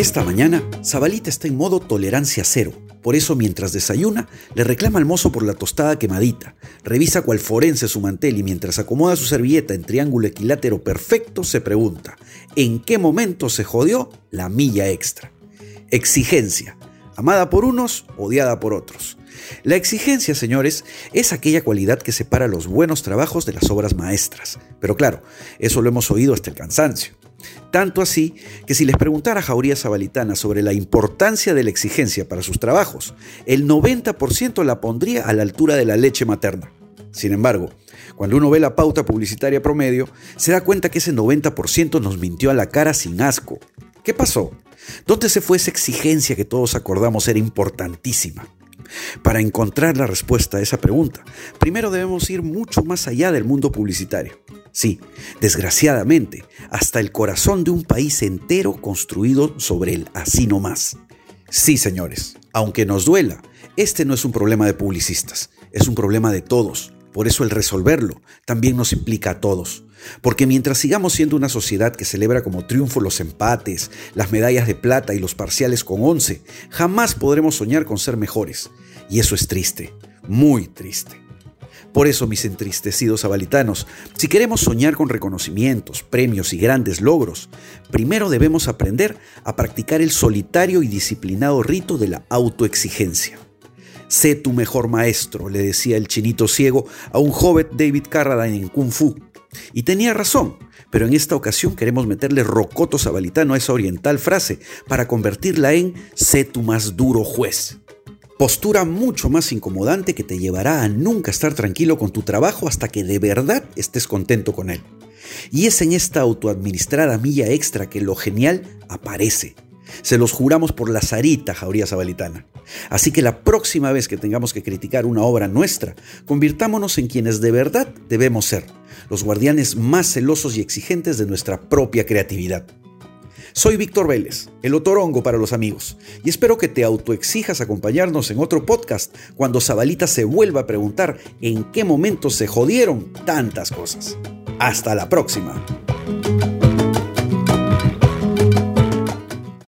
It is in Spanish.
Esta mañana, Zabalita está en modo tolerancia cero. Por eso, mientras desayuna, le reclama al mozo por la tostada quemadita, revisa cual forense su mantel y mientras acomoda su servilleta en triángulo equilátero perfecto, se pregunta, ¿en qué momento se jodió la milla extra? Exigencia, amada por unos, odiada por otros. La exigencia, señores, es aquella cualidad que separa los buenos trabajos de las obras maestras. Pero claro, eso lo hemos oído hasta el cansancio. Tanto así que si les preguntara a Jauría Zabalitana sobre la importancia de la exigencia para sus trabajos, el 90% la pondría a la altura de la leche materna. Sin embargo, cuando uno ve la pauta publicitaria promedio, se da cuenta que ese 90% nos mintió a la cara sin asco. ¿Qué pasó? ¿Dónde se fue esa exigencia que todos acordamos era importantísima? Para encontrar la respuesta a esa pregunta, primero debemos ir mucho más allá del mundo publicitario. Sí, desgraciadamente, hasta el corazón de un país entero construido sobre el así no más. Sí, señores, aunque nos duela, este no es un problema de publicistas, es un problema de todos. Por eso el resolverlo también nos implica a todos. Porque mientras sigamos siendo una sociedad que celebra como triunfo los empates, las medallas de plata y los parciales con 11, jamás podremos soñar con ser mejores. Y eso es triste, muy triste. Por eso, mis entristecidos abalitanos, si queremos soñar con reconocimientos, premios y grandes logros, primero debemos aprender a practicar el solitario y disciplinado rito de la autoexigencia. Sé tu mejor maestro, le decía el chinito ciego a un joven David Carradine en Kung Fu. Y tenía razón, pero en esta ocasión queremos meterle rocoto sabalitano a esa oriental frase para convertirla en sé tu más duro juez. Postura mucho más incomodante que te llevará a nunca estar tranquilo con tu trabajo hasta que de verdad estés contento con él. Y es en esta autoadministrada milla extra que lo genial aparece. Se los juramos por la zarita, Jauría Zabalitana. Así que la próxima vez que tengamos que criticar una obra nuestra, convirtámonos en quienes de verdad debemos ser, los guardianes más celosos y exigentes de nuestra propia creatividad. Soy Víctor Vélez, el otorongo para los amigos, y espero que te autoexijas acompañarnos en otro podcast cuando Zabalita se vuelva a preguntar en qué momento se jodieron tantas cosas. Hasta la próxima.